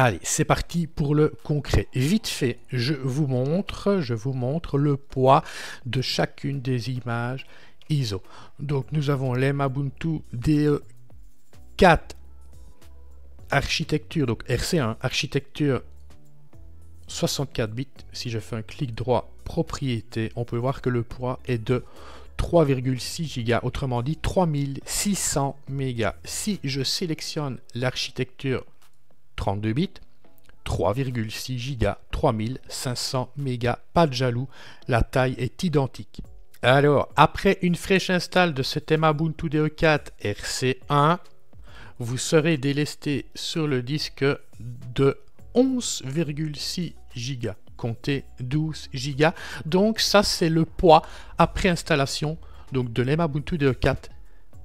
Allez, c'est parti pour le concret. Vite fait, je vous montre, je vous montre le poids de chacune des images ISO. Donc nous avons l'Emabuntu DE4 architecture, donc RC1, architecture 64 bits. Si je fais un clic droit propriété, on peut voir que le poids est de 3,6 Go, autrement dit 3600 mégas. Si je sélectionne l'architecture 32 bits, 3,6 Go, 3500 mégas, pas de jaloux, la taille est identique. Alors, après une fraîche install de ce thème Ubuntu DE4 RC1, vous serez délesté sur le disque de 11,6 Go. Comptez 12 Go. Donc ça, c'est le poids après installation donc de l'Emabuntu DE4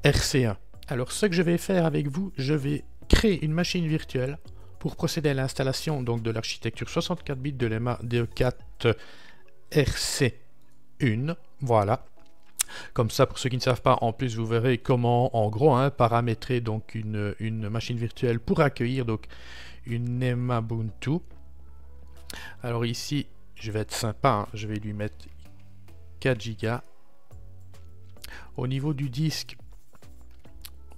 RC1. Alors ce que je vais faire avec vous, je vais créer une machine virtuelle pour procéder à l'installation donc de l'architecture 64 bits de l'EMA DE4 RC1. Voilà. Comme ça, pour ceux qui ne savent pas, en plus, vous verrez comment, en gros, hein, paramétrer donc une, machine virtuelle pour accueillir donc une Emabuntu. Alors ici, je vais être sympa, hein, je vais lui mettre 4 Go. Au niveau du disque,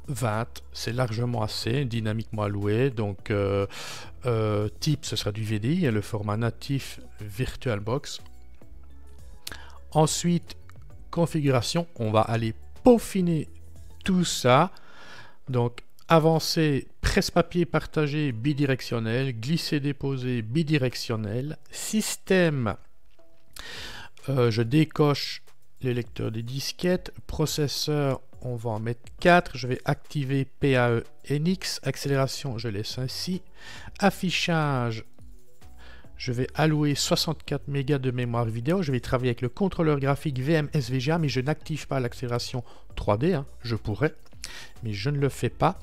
20, c'est largement assez, dynamiquement alloué. Donc, euh, euh, type, ce sera du VDI, le format natif VirtualBox. Ensuite, configuration, on va aller peaufiner tout ça. Donc, avancer, presse-papier partagé bidirectionnel, glisser-déposer bidirectionnel, système, euh, je décoche les lecteurs des disquettes, processeur, on va en mettre 4. Je vais activer PAE NX. Accélération, je laisse ainsi. Affichage, je vais allouer 64 mégas de mémoire vidéo. Je vais travailler avec le contrôleur graphique VM SVGA, mais je n'active pas l'accélération 3D. Hein. Je pourrais, mais je ne le fais pas.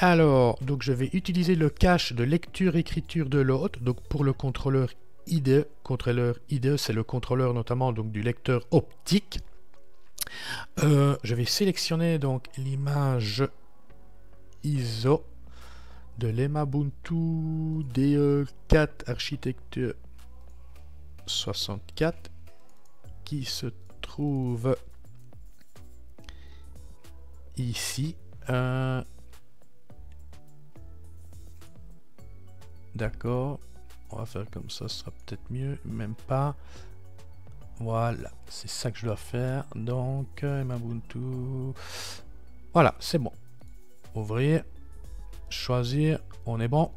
Alors, donc je vais utiliser le cache de lecture-écriture de l'autre. Donc pour le contrôleur IDE, contrôleur IDE, c'est le contrôleur notamment donc du lecteur optique. Euh, je vais sélectionner donc l'image ISO de l'Emabuntu DE4 architecture 64 qui se trouve ici. Euh, d'accord. On va faire comme ça, ce sera peut-être mieux. Même pas. Voilà, c'est ça que je dois faire. Donc, euh, Ubuntu. Voilà, c'est bon. Ouvrir, choisir, on est bon.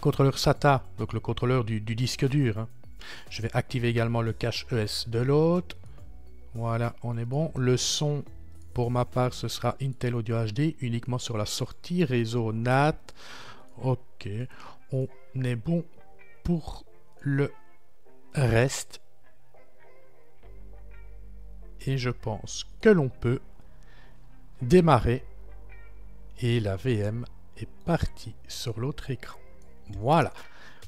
Contrôleur SATA, donc le contrôleur du, disque dur. Hein. Je vais activer également le cache ES de l'autre. Voilà, on est bon. Le son, pour ma part, ce sera Intel Audio HD, uniquement sur la sortie réseau NAT. Ok, on est bon pour le reste. Et je pense que l'on peut démarrer. Et la VM est partie sur l'autre écran. Voilà.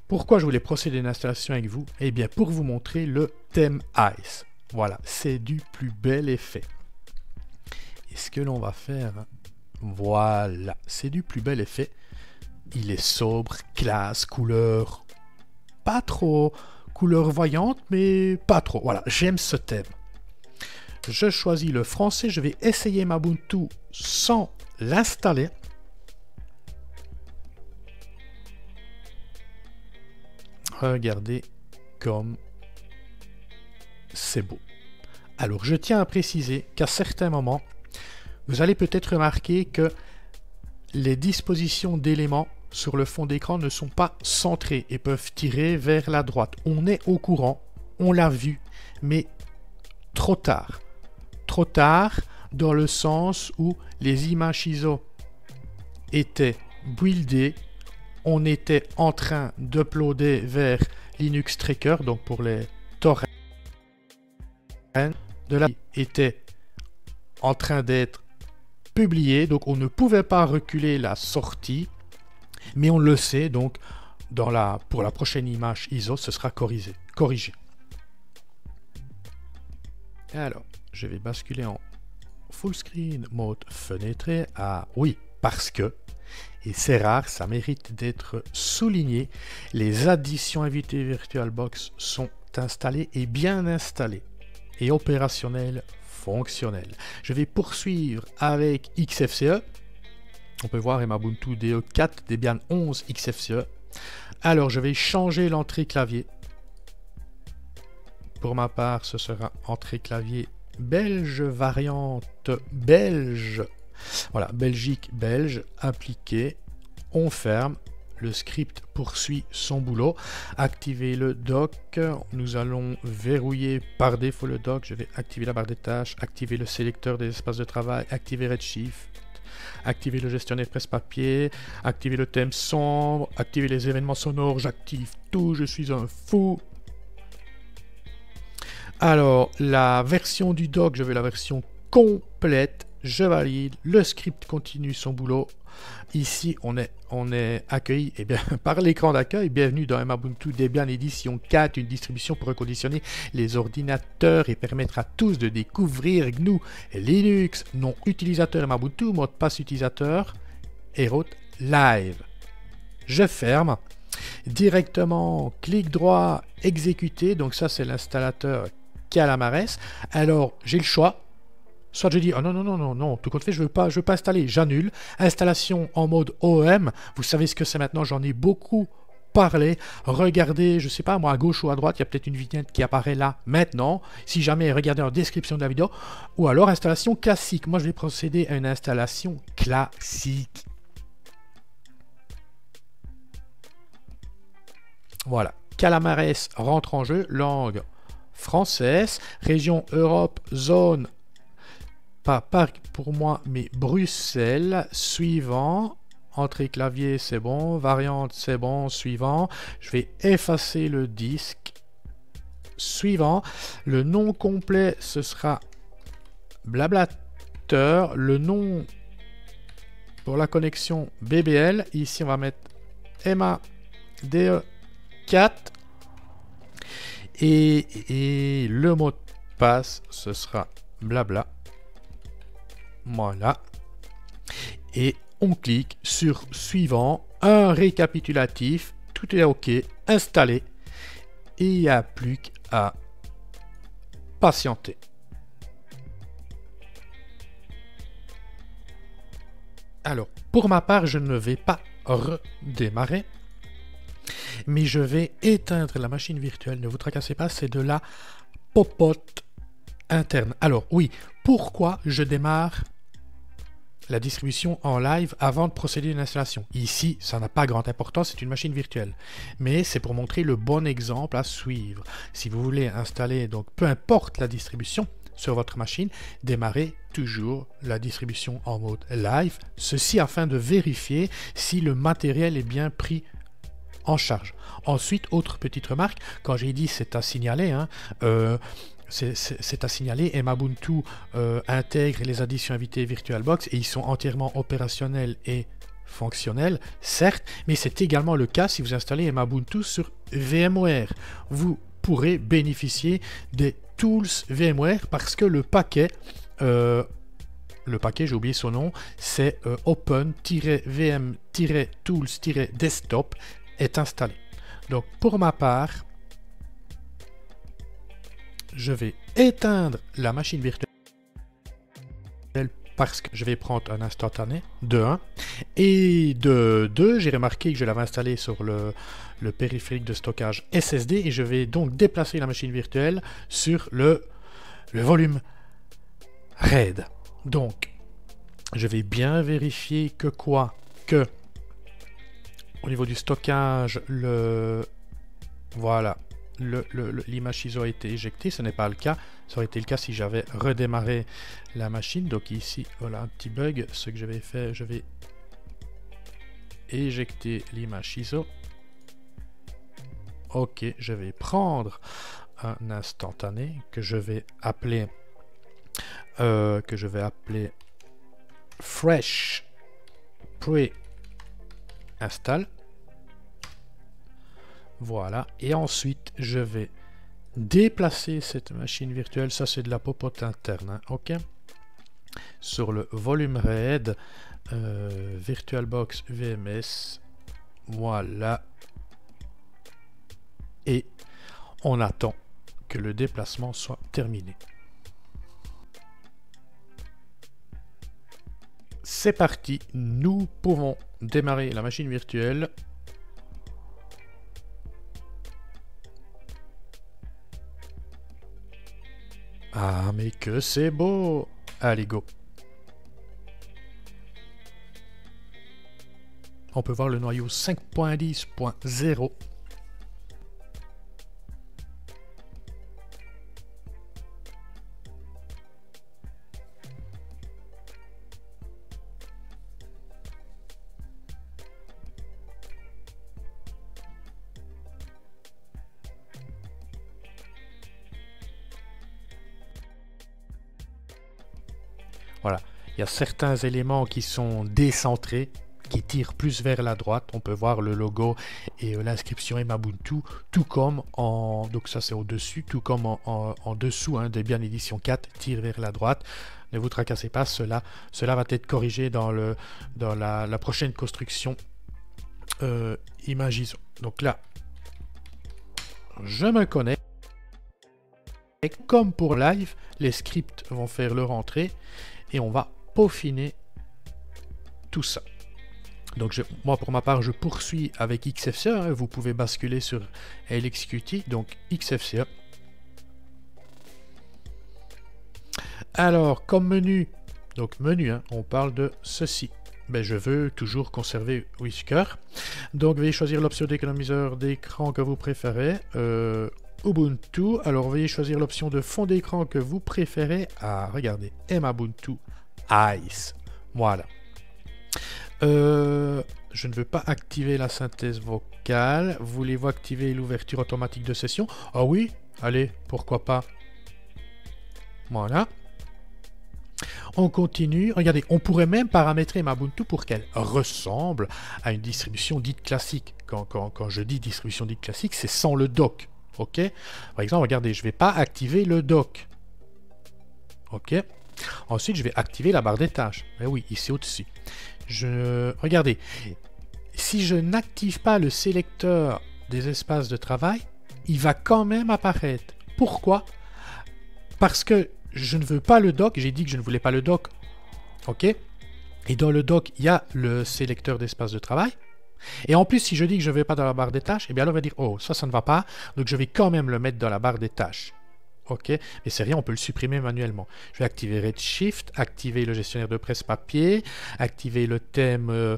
Pourquoi je voulais procéder à une installation avec vous? Eh bien, pour vous montrer le thème Ice. Voilà, c'est du plus bel effet. Et ce que l'on va faire, voilà, c'est du plus bel effet. Il est sobre, classe, couleur, pas trop couleur voyante, mais pas trop. Voilà, j'aime ce thème. Je choisis le français, je vais essayer Mabuntu sans l'installer. Regardez comme c'est beau. Alors, je tiens à préciser qu'à certains moments, vous allez peut-être remarquer que les dispositions d'éléments sur le fond d'écran ne sont pas centrés et peuvent tirer vers la droite. On est au courant, on l'a vu, mais trop tard. Trop tard dans le sens où les images ISO étaient buildées, on était en train d'uploader vers Linux Tracker, donc pour les torrents, de la était en train d'être publié, donc on ne pouvait pas reculer la sortie mais on le sait, donc dans la, pour la prochaine image ISO, ce sera corrigé. corrigé. Alors, je vais basculer en full screen mode fenêtré. Ah oui, parce que et c'est rare, ça mérite d'être souligné, les additions invitées VirtualBox sont installées et bien installées et opérationnelles, fonctionnelles. Je vais poursuivre avec XFCE. On peut voir Emabuntu DE4 Debian 11 XFCE. Alors je vais changer l'entrée clavier. Pour ma part, ce sera entrée clavier belge variante belge. Voilà, Belgique, belge, appliqué. On ferme. Le script poursuit son boulot. Activer le dock. Nous allons verrouiller par défaut le dock. Je vais activer la barre des tâches, activer le sélecteur des espaces de travail, activer Redshift, activer le gestionnaire presse-papier, activer le thème sombre, activer les événements sonores. J'active tout. Je suis un fou. Alors, la version du doc, je veux la version complète. Je valide. Le script continue son boulot. Ici, on est, on est accueilli eh bien, par l'écran d'accueil. Bienvenue dans Ubuntu Debian Edition 4, une distribution pour reconditionner les ordinateurs et permettre à tous de découvrir GNU, Linux, nom utilisateur Ubuntu, mot de passe utilisateur et route live. Je ferme. Directement, clic droit, exécuter. Donc ça, c'est l'installateur Calamares. Alors, j'ai le choix. Soit je dis, oh non, non, non, non, non, tout compte fait, je ne veux, pas, je veux pas installer, j'annule. Installation en mode OEM, vous savez ce que c'est maintenant, j'en ai beaucoup parlé. Regardez, je sais pas, moi, à gauche ou à droite, il y a peut-être une vignette qui apparaît là, maintenant. Si jamais, regardez en description de la vidéo. Ou alors, installation classique. Moi, je vais procéder à une installation classique. Voilà. Calamares rentre en jeu, langue française, région Europe, zone, pas Paris pour moi, mais Bruxelles, suivant, entrée clavier c'est bon, variante c'est bon, suivant, je vais effacer le disque, suivant, le nom complet ce sera blablateur, le nom pour la connexion BBL, ici on va mettre Emma DE4 et, le mot de passe, ce sera blabla. Voilà. Et on clique sur suivant, un récapitulatif, tout est OK, installé. Et il n'y a plus qu'à patienter. Alors, pour ma part, je ne vais pas redémarrer mais je vais éteindre la machine virtuelle. Ne vous tracassez pas, c'est de la popote interne. Alors oui, pourquoi je démarre la distribution en live avant de procéder à une installation. Ici, ça n'a pas grande importance, c'est une machine virtuelle. Mais c'est pour montrer le bon exemple à suivre. Si vous voulez installer, donc peu importe la distribution sur votre machine, démarrez toujours la distribution en mode live. Ceci afin de vérifier si le matériel est bien pris en charge. Ensuite, autre petite remarque, quand j'ai dit c'est à signaler, hein, euh, c'est à signaler, Emabuntu euh, intègre les additions invitées VirtualBox et ils sont entièrement opérationnels et fonctionnels, certes, mais c'est également le cas si vous installez Emabuntu sur VMware. Vous pourrez bénéficier des tools VMware parce que le paquet euh, le paquet, j'ai oublié son nom, c'est open-vm-tools-desktop est installé. Donc pour ma part, je vais éteindre la machine virtuelle parce que je vais prendre un instantané de 1 et de 2 j'ai remarqué que je l'avais installé sur le, périphérique de stockage SSD et je vais donc déplacer la machine virtuelle sur le, le volume RAID. Donc je vais bien vérifier que quoi que au niveau du stockage, le voilà, l'image ISO a été éjectée. Ce n'est pas le cas. Ça aurait été le cas si j'avais redémarré la machine. Donc ici, voilà un petit bug. Ce que je vais faire, je vais éjecter l'image ISO. Ok, je vais prendre un instantané que je vais appeler euh, que je vais appeler fresh pre installe. Voilà. Et ensuite, je vais déplacer cette machine virtuelle. Ça, c'est de la popote interne. Hein, OK Sur le volume RAID. Euh, VirtualBox VMS. Voilà. Et on attend que le déplacement soit terminé. C'est parti, nous pouvons démarrer la machine virtuelle. Ah mais que c'est beau. Allez go. On peut voir le noyau 5.10.0 y a certains éléments qui sont décentrés, qui tirent plus vers la droite. On peut voir le logo et euh, l'inscription Emabuntu, tout comme en, donc ça c'est au-dessus, tout comme en, dessous hein, Debian Edition 4 tire vers la droite. Ne vous tracassez pas, cela, cela va être corrigé dans, le, dans la, prochaine construction euh, Imagison. Donc là, je me connais. Et comme pour live, les scripts vont faire leur entrée et on va peaufiner tout ça. Donc moi pour ma part je poursuis avec XFCE, hein. vous pouvez basculer sur LXQT, donc XFCE. Alors comme menu, donc menu, hein, on parle de ceci. Ben, je veux toujours conserver Whisker. Donc veuillez choisir l'option d'économiseur d'écran que vous préférez. Euh, Ubuntu. Alors veuillez choisir l'option de fond d'écran que vous préférez. Ah, regardez, Ubuntu Ice. Voilà. Euh, je ne veux pas activer la synthèse vocale. Voulez-vous activer l'ouverture automatique de session? Ah oui Allez, pourquoi pas Voilà. On continue. Regardez, on pourrait même paramétrer ma Ubuntu pour qu'elle ressemble à une distribution dite classique. Quand, je dis distribution dite classique, c'est sans le dock. OK? Par exemple, regardez, je ne vais pas activer le dock. OK? Ensuite, je vais activer la barre des tâches. Eh oui, ici au-dessus. Je... Regardez, si je n'active pas le sélecteur des espaces de travail, il va quand même apparaître. Pourquoi? Parce que je ne veux pas le dock. J'ai dit que je ne voulais pas le dock. OK? Et dans le dock, il y a le sélecteur d'espace de travail. Et en plus, si je dis que je ne vais pas dans la barre des tâches, eh bien alors on va dire, oh, ça, ça ne va pas, donc je vais quand même le mettre dans la barre des tâches. OK Mais c'est rien, on peut le supprimer manuellement. Je vais activer Redshift, activer le gestionnaire de presse-papier, activer le thème euh,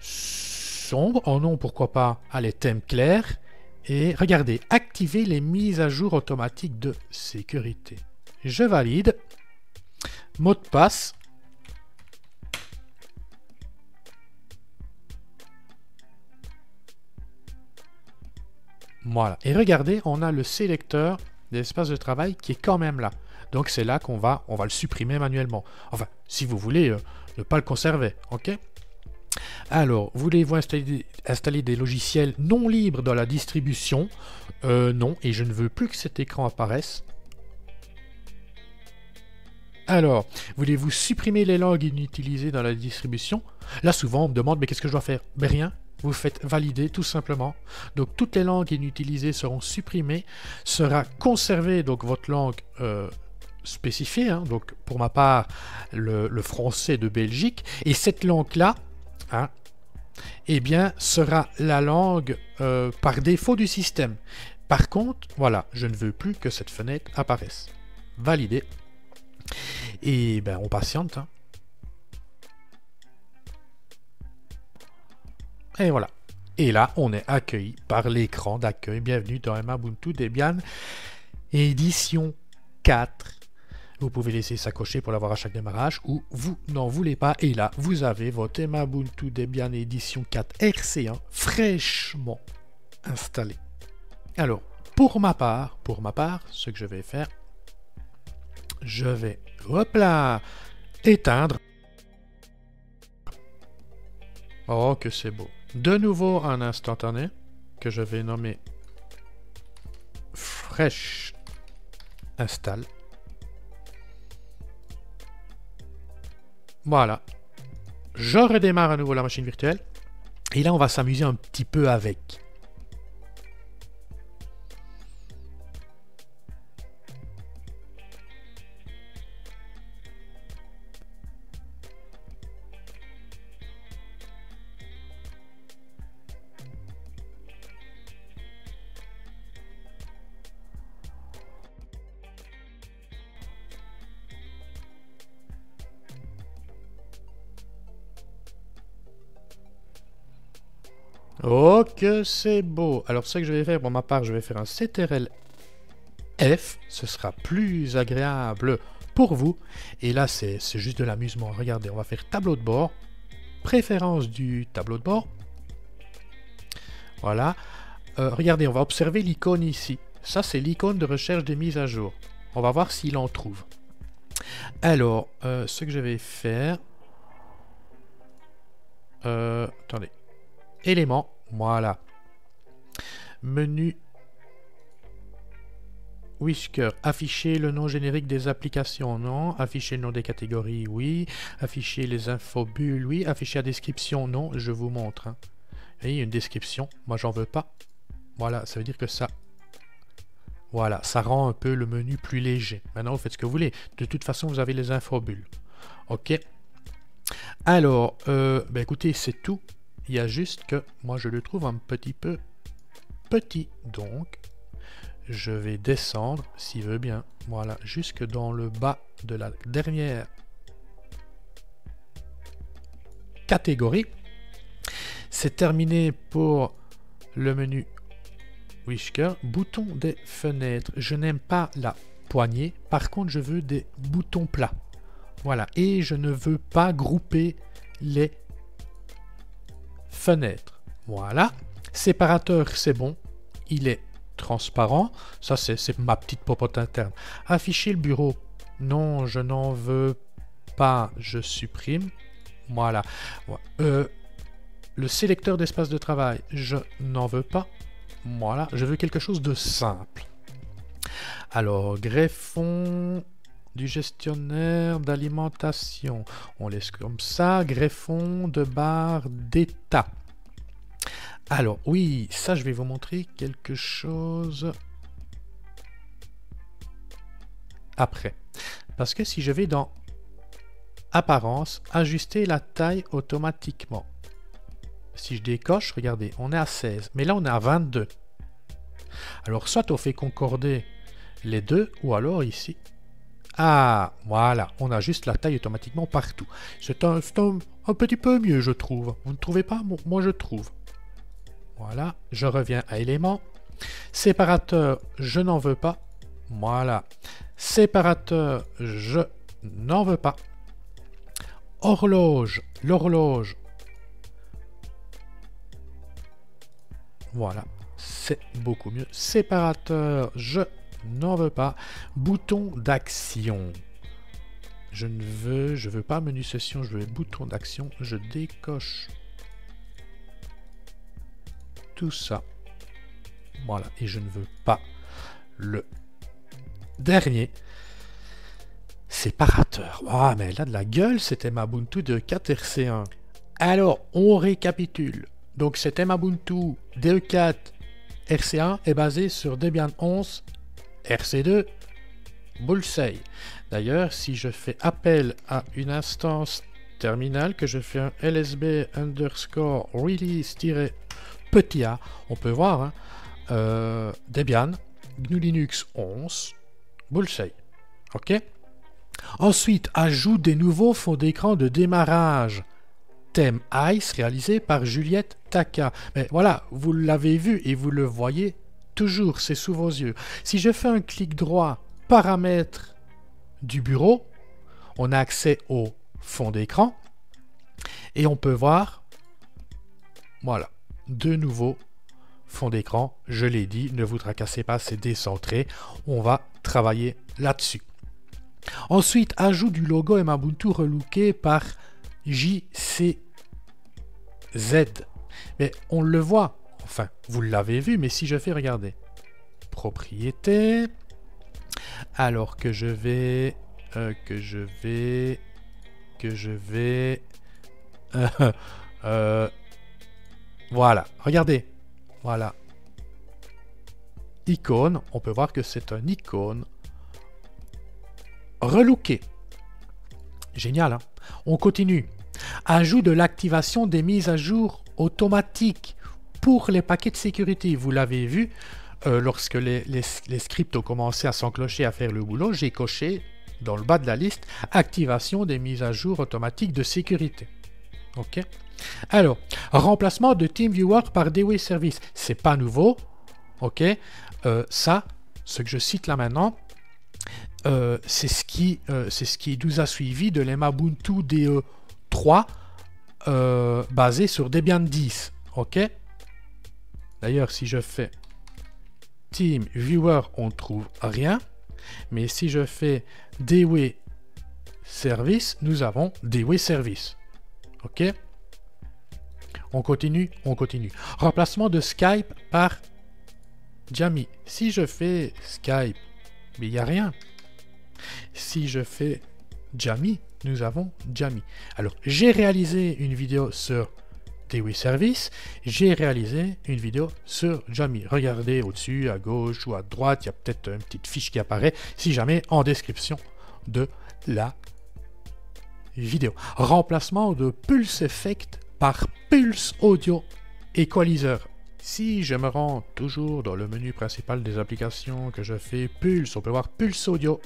sombre. Oh non, pourquoi pas Allez, thème clair. Et regardez, activer les mises à jour automatiques de sécurité. Je valide. Mot de passe. Voilà. Et regardez, on a le sélecteur d'espace de travail qui est quand même là. Donc c'est là qu'on va, on va le supprimer manuellement. Enfin, si vous voulez euh, ne pas le conserver, ok? Alors, voulez-vous installer, des logiciels non libres dans la distribution? Euh, Non, et je ne veux plus que cet écran apparaisse. Alors, voulez-vous supprimer les langues inutilisées dans la distribution? Là, souvent, on me demande, mais qu'est-ce que je dois faire? Ben rien, vous faites valider tout simplement. Donc toutes les langues inutilisées seront supprimées, sera conservée donc votre langue euh, spécifiée, hein. donc pour ma part le, français de Belgique, et cette langue-là, hein, eh bien, sera la langue euh, par défaut du système. Par contre, voilà, je ne veux plus que cette fenêtre apparaisse. Valider. Et ben, on patiente. Hein. Et voilà. Et là, on est accueilli par l'écran d'accueil. Bienvenue dans Ubuntu Debian édition 4. Vous pouvez laisser ça pour l'avoir à chaque démarrage ou vous n'en voulez pas. Et là, vous avez votre Ubuntu Debian édition 4 RC1 fraîchement installé. Alors, pour ma part, pour ma part, ce que je vais faire, je vais, hop là, éteindre. Oh, que c'est beau de nouveau un instantané que je vais nommer fresh install. Voilà. je redémarre à nouveau la machine virtuelle. Et là, on va s'amuser un petit peu avec. Oh que c'est beau Alors ce que je vais faire pour ma part, je vais faire un CTRL F. Ce sera plus agréable pour vous. Et là, c'est juste de l'amusement. Regardez, on va faire tableau de bord. Préférence du tableau de bord. Voilà. Euh, regardez, on va observer l'icône ici. Ça, c'est l'icône de recherche des mises à jour. On va voir s'il en trouve. Alors, euh, ce que je vais faire... Euh, attendez éléments. Voilà. Menu Whisker. Afficher le nom générique des applications, non. Afficher le nom des catégories, oui. Afficher les infobules, oui. Afficher la description, non. Je vous montre. Hein. une description. Moi, j'en veux pas. Voilà, ça veut dire que ça... Voilà, ça rend un peu le menu plus léger. Maintenant, vous faites ce que vous voulez. De toute façon, vous avez les infobules. OK Alors, euh, ben écoutez, c'est tout il y a juste que moi je le trouve un petit peu petit. Donc, je vais descendre, s'il veut bien, voilà, jusque dans le bas de la dernière catégorie. C'est terminé pour le menu Whisker. Bouton des fenêtres. Je n'aime pas la poignée. Par contre, je veux des boutons plats. Voilà. Et je ne veux pas grouper les fenêtre. Voilà. Séparateur, c'est bon. Il est transparent. Ça, c'est ma petite popote interne. Afficher le bureau. Non, je n'en veux pas. Je supprime. Voilà. Euh, le sélecteur d'espace de travail. Je n'en veux pas. Voilà. Je veux quelque chose de simple. Alors, greffon du gestionnaire d'alimentation. On laisse comme ça, greffon de barre d'état. Alors oui, ça je vais vous montrer quelque chose après. Parce que si je vais dans apparence, ajuster la taille automatiquement. Si je décoche, regardez, on est à 16, mais là on est à 22. Alors soit on fait concorder les deux, ou alors ici, ah, voilà, on ajuste la taille automatiquement partout. C'est un, un, petit peu mieux, je trouve. Vous ne trouvez pas? Moi, je trouve. Voilà, je reviens à éléments. Séparateur, je n'en veux pas. Voilà. Séparateur, je n'en veux pas. Horloge, l'horloge. Voilà, c'est beaucoup mieux. Séparateur, je n'en veux pas. Bouton d'action. Je ne veux, je veux pas menu session, je veux bouton d'action. Je décoche tout ça. Voilà, et je ne veux pas le dernier séparateur. Ah, mais là de la gueule, c'était ma Ubuntu de 4RC1. Alors, on récapitule. Donc, c'était ma Ubuntu DE4 RC1 est basé sur Debian 11 RC2 Bullseye. D'ailleurs, si je fais appel à une instance terminale, que je fais un lsb underscore release-petit a, on peut voir hein, euh, Debian, GNU Linux 11, Bullseye. OK? Ensuite, ajout des nouveaux fonds d'écran de démarrage. Thème ICE réalisé par Juliette Taka. Mais voilà, vous l'avez vu et vous le voyez toujours, c'est sous vos yeux. Si je fais un clic droit, paramètres du bureau, on a accès au fond d'écran et on peut voir, voilà, de nouveau fond d'écran. Je l'ai dit, ne vous tracassez pas, c'est décentré. On va travailler là-dessus. Ensuite, ajout du logo Mbuntu relooké par JCZ. Mais on le voit, Enfin, vous l'avez vu, mais si je fais, regardez. Propriété. Alors que je vais... Euh, que je vais... Que je vais... Euh, voilà, regardez. Voilà. Icône, on peut voir que c'est un icône relooké. Génial, hein On continue. Ajout de l'activation des mises à jour automatiques pour les paquets de sécurité. Vous l'avez vu, euh, lorsque les, scripts ont commencé à s'enclocher à faire le boulot, j'ai coché dans le bas de la liste activation des mises à jour automatiques de sécurité. OK Alors, remplacement de TeamViewer par DW Service. C'est pas nouveau. OK euh, Ça, ce que je cite là maintenant, euh, c'est ce, qui, ce qui nous a suivi de l'Emabuntu DE 3 basé sur Debian 10. OK D'ailleurs, si je fais Team Viewer, on trouve rien. Mais si je fais DW Service, nous avons DW Service. OK? On continue, on continue. Remplacement de Skype par Jamie. Si je fais Skype, il n'y a rien. Si je fais Jamie, nous avons Jamie. Alors, j'ai réalisé une vidéo sur TeWi Service, j'ai réalisé une vidéo sur Jamie. Regardez au-dessus, à gauche ou à droite, il y a peut-être une petite fiche qui apparaît, si jamais en description de la vidéo. Remplacement de Pulse Effect par Pulse Audio Equalizer. Si je me rends toujours dans le menu principal des applications que je fais Pulse, on peut voir Pulse Audio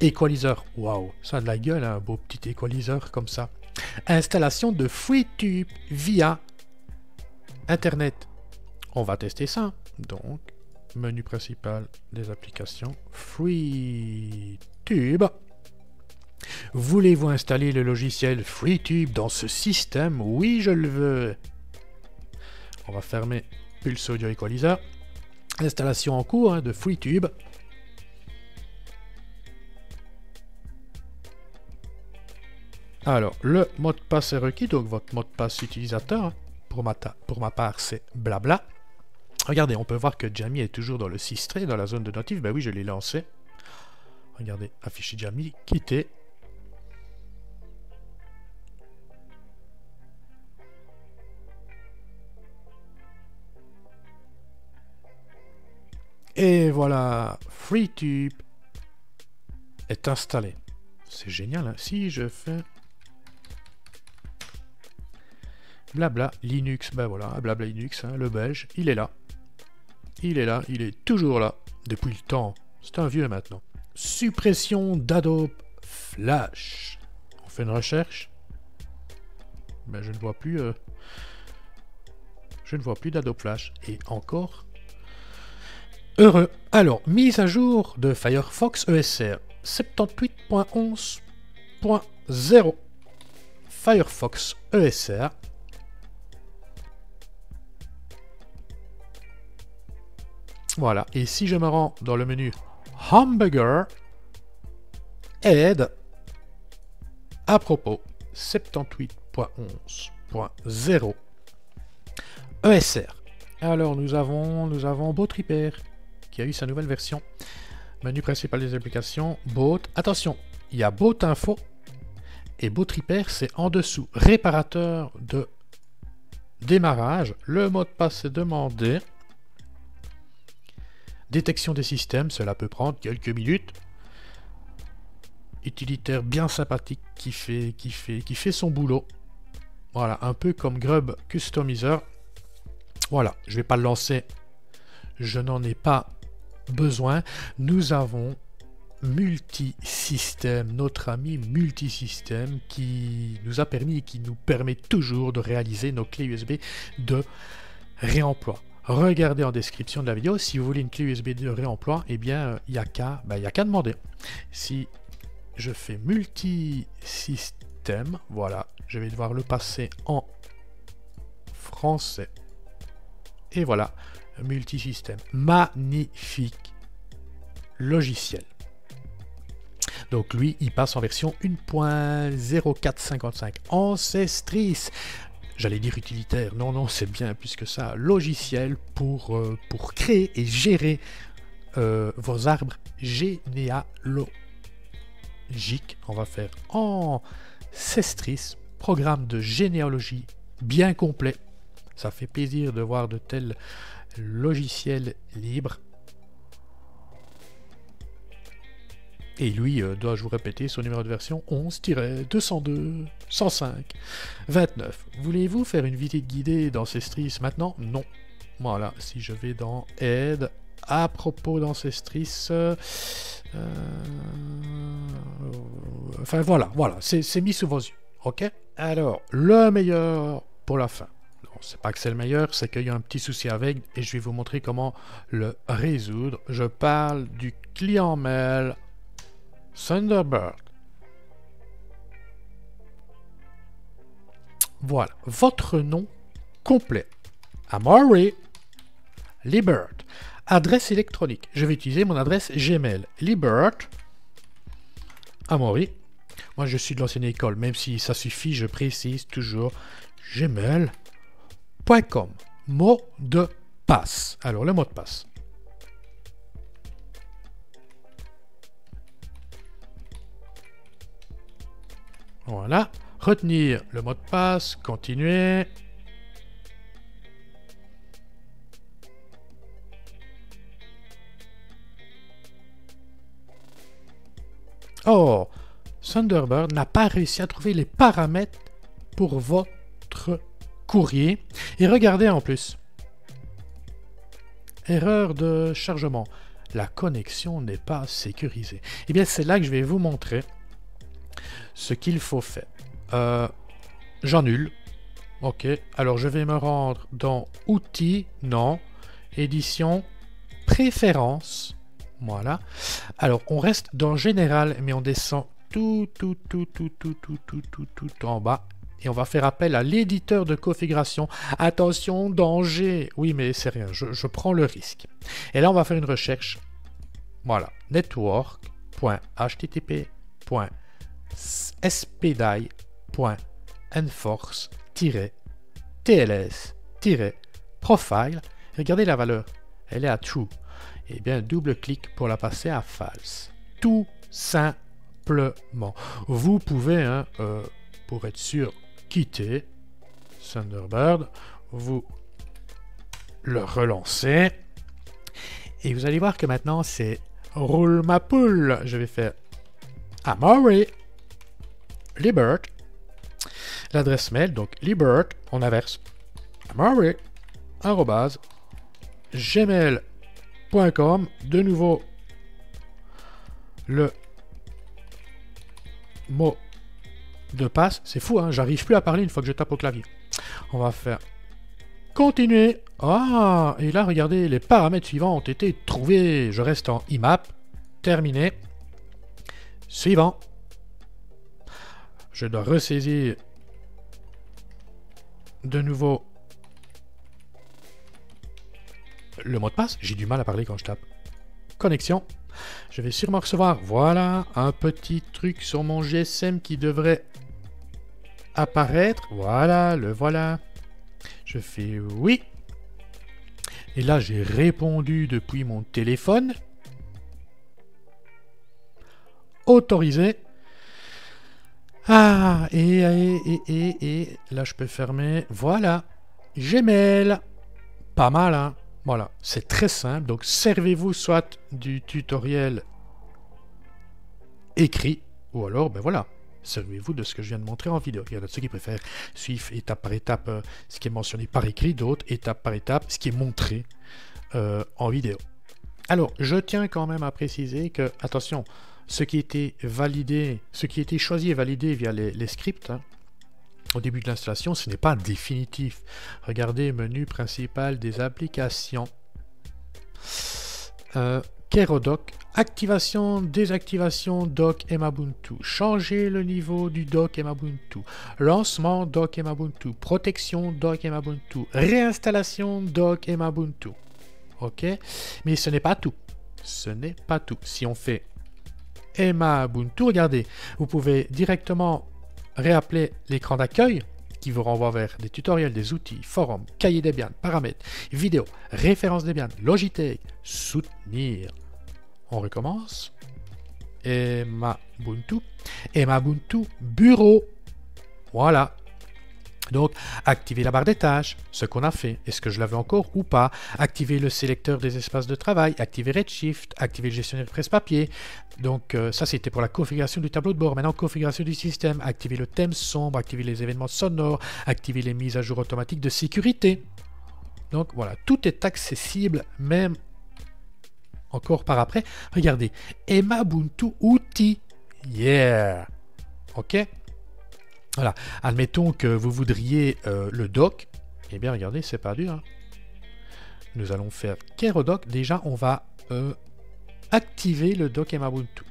Equalizer. Waouh, ça a de la gueule, un beau petit équaliseur comme ça. Installation de FreeTube via Internet. On va tester ça. Donc, menu principal des applications FreeTube. Voulez-vous installer le logiciel FreeTube dans ce système? Oui, je le veux. On va fermer Pulse Audio Equalizer. Installation en cours hein, de FreeTube. Alors, le mot de passe est requis, donc votre mot de passe utilisateur, pour ma, part, c'est blabla. Regardez, on peut voir que Jamie est toujours dans le 6 dans la zone de notif. Ben oui, je l'ai lancé. Regardez, afficher Jamie, quitter. Et voilà, FreeTube est installé. C'est génial, hein si je fais Blabla Linux, ben voilà, Blabla Linux, hein, le belge, il est là. Il est là, il est toujours là, depuis le temps. C'est un vieux maintenant. Suppression d'Adobe Flash. On fait une recherche. Ben, je ne vois plus. Euh, je ne vois plus d'Adobe Flash. Et encore. Heureux. Alors, mise à jour de Firefox ESR 78.11.0. Firefox ESR Voilà. Et si je me rends dans le menu Hamburger, aide, à propos, 78.11.0 ESR. Alors nous avons, nous avons Botriper qui a eu sa nouvelle version. Menu principal des applications, Boat. Attention, il y a Boat Info et Botriper, c'est en dessous. Réparateur de démarrage. Le mot de passe est demandé. Détection des systèmes, cela peut prendre quelques minutes. Utilitaire bien sympathique qui fait, qui fait, qui fait son boulot. Voilà, un peu comme Grub Customizer. Voilà, je vais pas le lancer. Je n'en ai pas besoin. Nous avons multisystème, notre ami multisystème qui nous a permis et qui nous permet toujours de réaliser nos clés USB de réemploi regardez en description de la vidéo. Si vous voulez une clé USB de réemploi, eh bien, il n'y ben, a qu'à demander. Si je fais multisystème, voilà, je vais devoir le passer en français. Et voilà, multisystème. Magnifique logiciel. Donc lui, il passe en version 1.0455 Ancestris j'allais dire utilitaire, non, non, c'est bien plus que ça, logiciel pour, euh, pour créer et gérer euh, vos arbres généalogiques. On va faire en Cestris, programme de généalogie bien complet. Ça fait plaisir de voir de tels logiciels libres. Et lui, euh, dois-je vous répéter, son numéro de version 11-202 105 29. Voulez-vous faire une visite guidée dans Cestris maintenant? Non. Voilà, si je vais dans Aide, à propos d'Ancestris, euh, enfin voilà, voilà, c'est mis sous vos yeux, ok? Alors, le meilleur pour la fin. Non, c'est pas que c'est le meilleur, c'est qu'il y a un petit souci avec et je vais vous montrer comment le résoudre. Je parle du client mail Thunderbird. Voilà, votre nom complet. Amaury Libert. Adresse électronique. Je vais utiliser mon adresse Gmail. Libert. Amaury. Moi, je suis de l'ancienne école, même si ça suffit, je précise toujours gmail.com. Mot de passe. Alors, le mot de passe. Voilà. Retenir le mot de passe, continuer. Oh, Thunderbird n'a pas réussi à trouver les paramètres pour votre courrier. Et regardez en plus. Erreur de chargement. La connexion n'est pas sécurisée. Eh bien, c'est là que je vais vous montrer ce qu'il faut faire. Euh, j'annule. Ok. Alors, je vais me rendre dans Outils. Non. Édition. Préférences. Voilà. Alors, on reste dans Général, mais on descend tout, tout, tout, tout, tout, tout, tout, tout, tout en bas. Et on va faire appel à l'éditeur de configuration. Attention, danger. Oui, mais c'est rien, je, prends le risque. Et là, on va faire une recherche. Voilà. network.http.enforce-tls-profile. Regardez la valeur. Elle est à true eh bien, double-clic pour la passer à false. Tout simplement. Vous pouvez, hein, euh, pour être sûr, quitter Thunderbird, vous le relancez, et vous allez voir que maintenant c'est roule ma poule. Je vais faire Amory Libert. L'adresse mail, donc Libert, on inverse. Amory, gmail de nouveau, le mot de passe. C'est fou, hein j'arrive plus à parler une fois que je tape au clavier. On va faire continuer. Ah, et là, regardez, les paramètres suivants ont été trouvés. Je reste en IMAP. Terminé. Suivant. Je dois ressaisir de nouveau le mot de passe. J'ai du mal à parler quand je tape. Connexion. Je vais sûrement recevoir, voilà, un petit truc sur mon GSM qui devrait apparaître. Voilà, le voilà. Je fais oui. Et là, j'ai répondu depuis mon téléphone. Autorisé. Ah, et, et, et, et, là, je peux fermer. Voilà. Gmail. Pas mal, hein voilà, c'est très simple. Donc, servez-vous soit du tutoriel écrit, ou alors, ben voilà, servez-vous de ce que je viens de montrer en vidéo. Il y en a ceux qui préfèrent suivre étape par étape euh, ce qui est mentionné par écrit, d'autres étape par étape ce qui est montré euh, en vidéo. Alors, je tiens quand même à préciser que, attention, ce qui était validé, ce qui était choisi et validé via les, scripts, hein, au début de l'installation, ce n'est pas définitif. Regardez menu principal des applications. Euh, Kerodoc, activation, désactivation doc Emabuntu, changer le niveau du doc Emabuntu, lancement doc Emabuntu, protection doc Emabuntu, réinstallation doc Emabuntu. Ok? Mais ce n'est pas tout. Ce n'est pas tout. Si on fait Emabuntu, regardez, vous pouvez directement réappeler l'écran d'accueil qui vous renvoie vers des tutoriels, des outils, forums, cahiers Debian, paramètres, vidéos, références Debian, Logitech, soutenir. On recommence. Emma Ubuntu. Emma Ubuntu Bureau. Voilà. Donc, activer la barre des tâches, ce qu'on a fait, est-ce que je l'avais encore ou pas, activer le sélecteur des espaces de travail, activer Redshift, activer le gestionnaire presse-papier. Donc, euh, ça, c'était pour la configuration du tableau de bord. Maintenant, configuration du système, activer le thème sombre, activer les événements sonores, activer les mises à jour automatiques de sécurité. Donc, voilà, tout est accessible, même encore par après. Regardez, Emabuntu Outil. Yeah! OK? Voilà. Admettons que vous voudriez euh, le doc. Eh bien, regardez, c'est pas dur. Hein. Nous allons faire Kerodoc. Déjà, on va euh, activer le doc Emabuntu.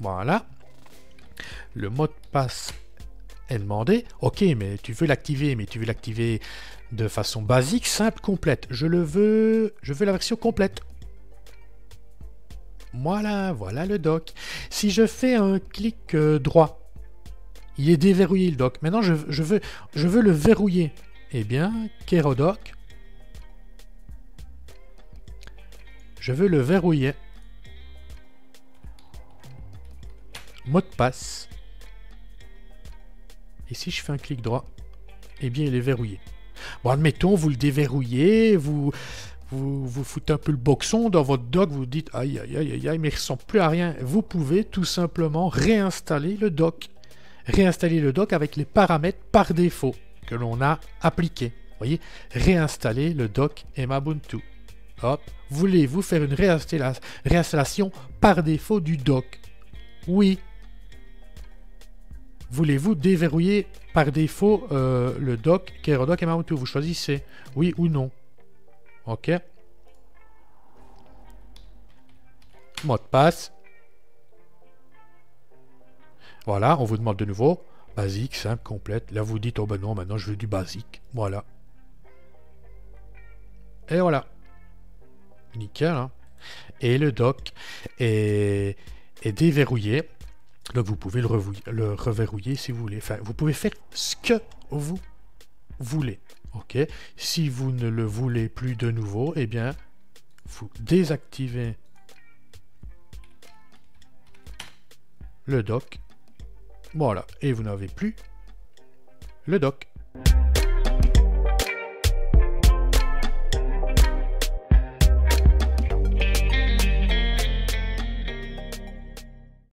Voilà. Le mot de passe est demandé. Ok, mais tu veux l'activer, mais tu veux l'activer de façon basique, simple, complète. Je le veux, je veux la version complète. Voilà, voilà le doc. Si je fais un clic euh, droit, il est déverrouillé le doc. Maintenant, je, veux, je veux le verrouiller. Eh bien, Kerodoc. Je veux le verrouiller. Mot de passe. Et si je fais un clic droit, eh bien, il est verrouillé. Bon, admettons, vous le déverrouillez, vous, vous, vous foutez un peu le boxon dans votre dock, vous dites aïe aïe aïe aïe, mais il ne ressemble plus à rien. Vous pouvez tout simplement réinstaller le dock réinstaller le dock avec les paramètres par défaut que l'on a appliqués. Voyez, réinstaller le dock Emabuntu. Hop, voulez-vous faire une réinstallation par défaut du dock Oui. Voulez-vous déverrouiller par défaut euh, le dock Kerodoc Emabuntu Vous choisissez oui ou non. Ok. Mot de passe. Voilà, on vous demande de nouveau. Basique, simple, complète. Là, vous dites, oh ben non, maintenant je veux du basique. Voilà. Et voilà. Nickel. Hein. Et le dock est, déverrouillé. Donc vous pouvez le, le, reverrouiller si vous voulez. Enfin, vous pouvez faire ce que vous voulez. OK Si vous ne le voulez plus de nouveau, eh bien, vous désactivez le dock voilà, et vous n'avez plus le doc.